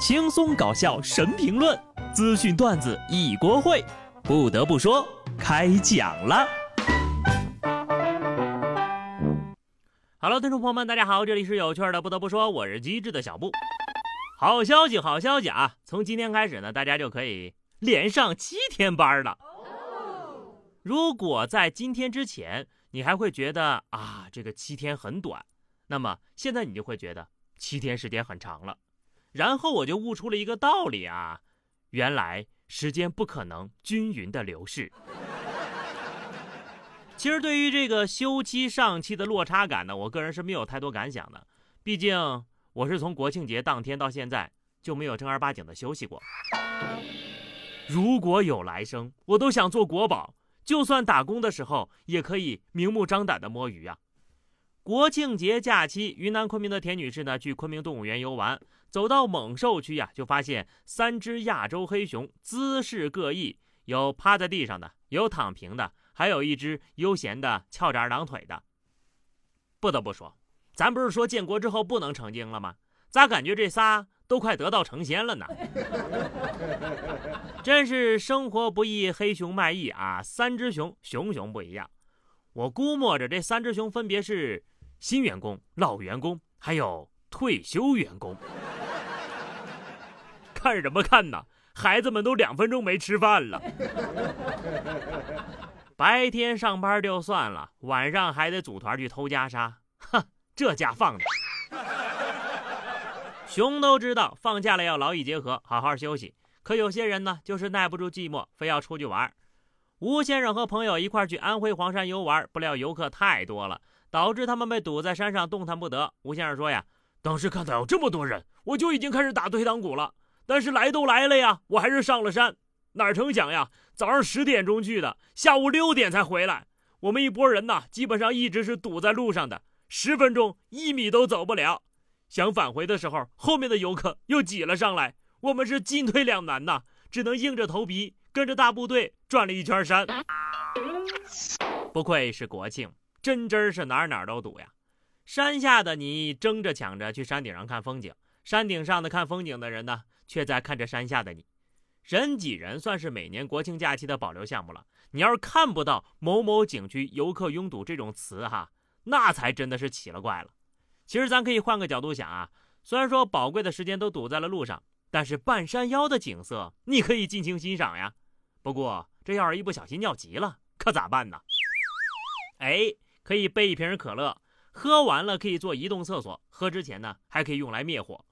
轻松搞笑神评论，资讯段子一锅烩。不得不说，开讲了。Hello，听众朋友们，大家好，这里是有趣的。不得不说，我是机智的小布。好消息，好消息啊！从今天开始呢，大家就可以连上七天班了。如果在今天之前，你还会觉得啊，这个七天很短，那么现在你就会觉得七天时间很长了。然后我就悟出了一个道理啊，原来时间不可能均匀的流逝。其实对于这个休期上期的落差感呢，我个人是没有太多感想的，毕竟我是从国庆节当天到现在就没有正儿八经的休息过。如果有来生，我都想做国宝，就算打工的时候也可以明目张胆的摸鱼啊。国庆节假期，云南昆明的田女士呢去昆明动物园游玩。走到猛兽区呀，就发现三只亚洲黑熊，姿势各异，有趴在地上的，有躺平的，还有一只悠闲的翘着二郎腿的。不得不说，咱不是说建国之后不能成精了吗？咋感觉这仨都快得道成仙了呢？真是生活不易，黑熊卖艺啊！三只熊，熊熊不一样。我估摸着这三只熊分别是新员工、老员工，还有退休员工。看什么看呢？孩子们都两分钟没吃饭了。白天上班就算了，晚上还得组团去偷袈裟，哼，这假放的。熊都知道放假了要劳逸结合，好好休息。可有些人呢，就是耐不住寂寞，非要出去玩。吴先生和朋友一块去安徽黄山游玩，不料游客太多了，导致他们被堵在山上动弹不得。吴先生说呀，当时看到有这么多人，我就已经开始打退堂鼓了。但是来都来了呀，我还是上了山。哪成想呀，早上十点钟去的，下午六点才回来。我们一拨人呐，基本上一直是堵在路上的，十分钟一米都走不了。想返回的时候，后面的游客又挤了上来，我们是进退两难呐，只能硬着头皮跟着大部队转了一圈山。不愧是国庆，真真是哪哪都堵呀。山下的你争着抢着去山顶上看风景，山顶上的看风景的人呢？却在看着山下的你，人挤人算是每年国庆假期的保留项目了。你要是看不到某某景区游客拥堵这种词哈，那才真的是奇了怪了。其实咱可以换个角度想啊，虽然说宝贵的时间都堵在了路上，但是半山腰的景色你可以尽情欣赏呀。不过这要是一不小心尿急了，可咋办呢？哎，可以备一瓶可乐，喝完了可以做移动厕所，喝之前呢还可以用来灭火。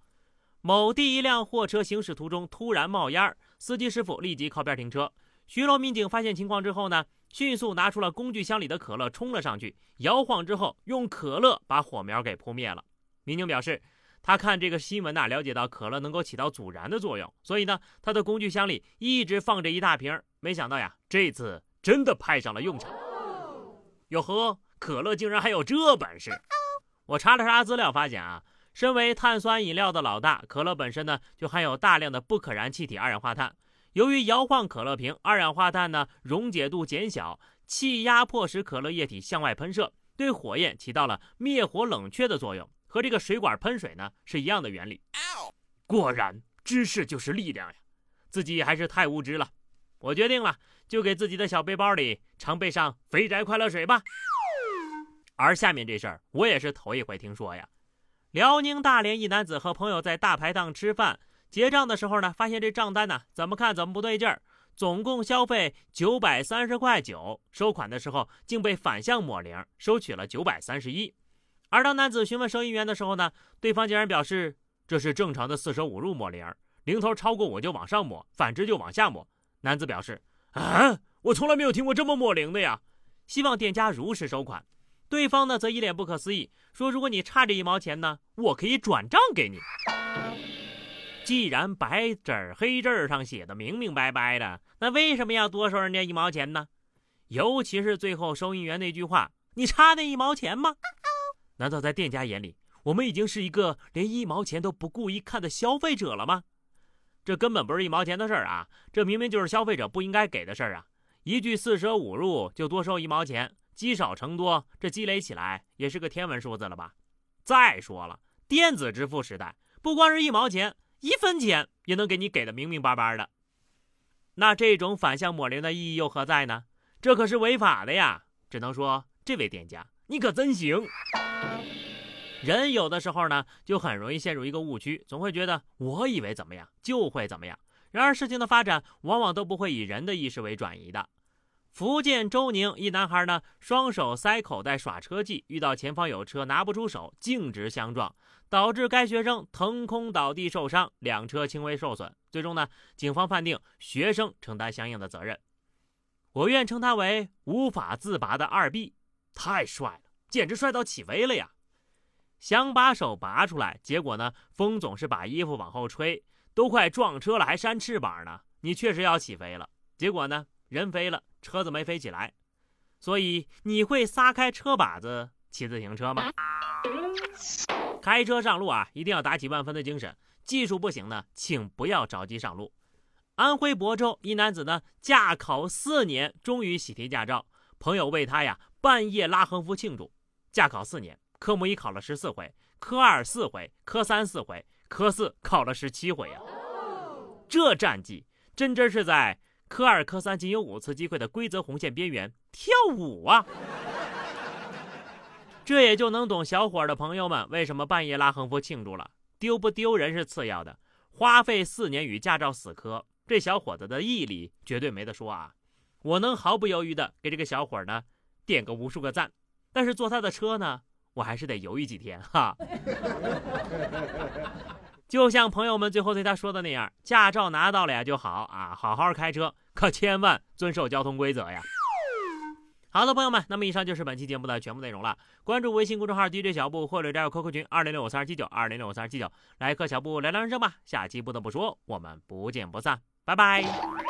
某地一辆货车行驶途中突然冒烟司机师傅立即靠边停车。巡逻民警发现情况之后呢，迅速拿出了工具箱里的可乐冲了上去，摇晃之后用可乐把火苗给扑灭了。民警表示，他看这个新闻呐，了解到可乐能够起到阻燃的作用，所以呢，他的工具箱里一直放着一大瓶。没想到呀，这次真的派上了用场。哟呵，可乐竟然还有这本事！我查了查资料，发现啊。身为碳酸饮料的老大，可乐本身呢就含有大量的不可燃气体二氧化碳。由于摇晃可乐瓶，二氧化碳呢溶解度减小，气压迫使可乐液体向外喷射，对火焰起到了灭火冷却的作用，和这个水管喷水呢是一样的原理。果然，知识就是力量呀！自己还是太无知了。我决定了，就给自己的小背包里常备上肥宅快乐水吧。而下面这事儿，我也是头一回听说呀。辽宁大连一男子和朋友在大排档吃饭，结账的时候呢，发现这账单呢怎么看怎么不对劲儿，总共消费九百三十块九，收款的时候竟被反向抹零，收取了九百三十一。而当男子询问收银员的时候呢，对方竟然表示这是正常的四舍五入抹零，零头超过我就往上抹，反之就往下抹。男子表示啊，我从来没有听过这么抹零的呀，希望店家如实收款。对方呢则一脸不可思议，说：“如果你差这一毛钱呢，我可以转账给你。既然白纸黑字上写的明明白白的，那为什么要多收人家一毛钱呢？尤其是最后收银员那句话：‘你差那一毛钱吗？’难道在店家眼里，我们已经是一个连一毛钱都不顾一看的消费者了吗？这根本不是一毛钱的事儿啊！这明明就是消费者不应该给的事儿啊！一句四舍五入就多收一毛钱。”积少成多，这积累起来也是个天文数字了吧？再说了，电子支付时代，不光是一毛钱，一分钱也能给你给的明明白白的。那这种反向抹零的意义又何在呢？这可是违法的呀！只能说这位店家你可真行。人有的时候呢，就很容易陷入一个误区，总会觉得我以为怎么样就会怎么样。然而事情的发展往往都不会以人的意识为转移的。福建周宁一男孩呢，双手塞口袋耍车技，遇到前方有车拿不出手，径直相撞，导致该学生腾空倒地受伤，两车轻微受损。最终呢，警方判定学生承担相应的责任。我愿称他为无法自拔的二 B，太帅了，简直帅到起飞了呀！想把手拔出来，结果呢，风总是把衣服往后吹，都快撞车了还扇翅膀呢。你确实要起飞了，结果呢，人飞了，车子没飞起来。所以你会撒开车把子骑自行车吗？开车上路啊，一定要打起万分的精神。技术不行呢，请不要着急上路。安徽亳州一男子呢，驾考四年，终于喜提驾照，朋友为他呀半夜拉横幅庆祝。驾考四年。科目一考了十四回，科二四回，科三四回，科四考了十七回啊！这战绩真真是在科二、科三仅有五次机会的规则红线边缘跳舞啊！这也就能懂小伙的朋友们为什么半夜拉横幅庆祝了。丢不丢人是次要的，花费四年与驾照死磕，这小伙子的毅力绝对没得说啊！我能毫不犹豫的给这个小伙呢点个无数个赞。但是坐他的车呢？我还是得犹豫几天哈，就像朋友们最后对他说的那样，驾照拿到了呀就好啊，好好开车，可千万遵守交通规则呀。好的，朋友们，那么以上就是本期节目的全部内容了。关注微信公众号 DJ 小布，或者加入 QQ 群二零六五三二七九二零六五三二七九，来和小布聊聊人生吧。下期不得不说，我们不见不散，拜拜。